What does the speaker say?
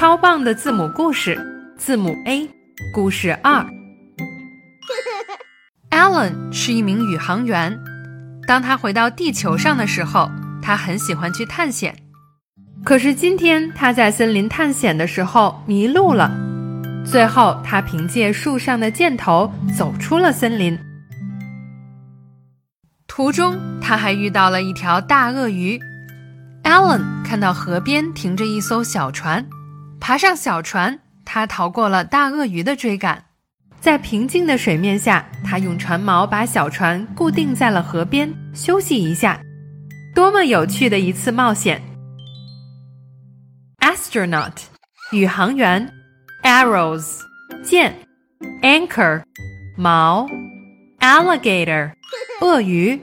超棒的字母故事，字母 A，故事二。Alan 是一名宇航员，当他回到地球上的时候，他很喜欢去探险。可是今天他在森林探险的时候迷路了，最后他凭借树上的箭头走出了森林。途中他还遇到了一条大鳄鱼。Alan 看到河边停着一艘小船，爬上小船，他逃过了大鳄鱼的追赶。在平静的水面下，他用船锚把小船固定在了河边，休息一下。多么有趣的一次冒险！Astronaut，宇航员；arrows，箭；anchor，锚；alligator，鳄鱼。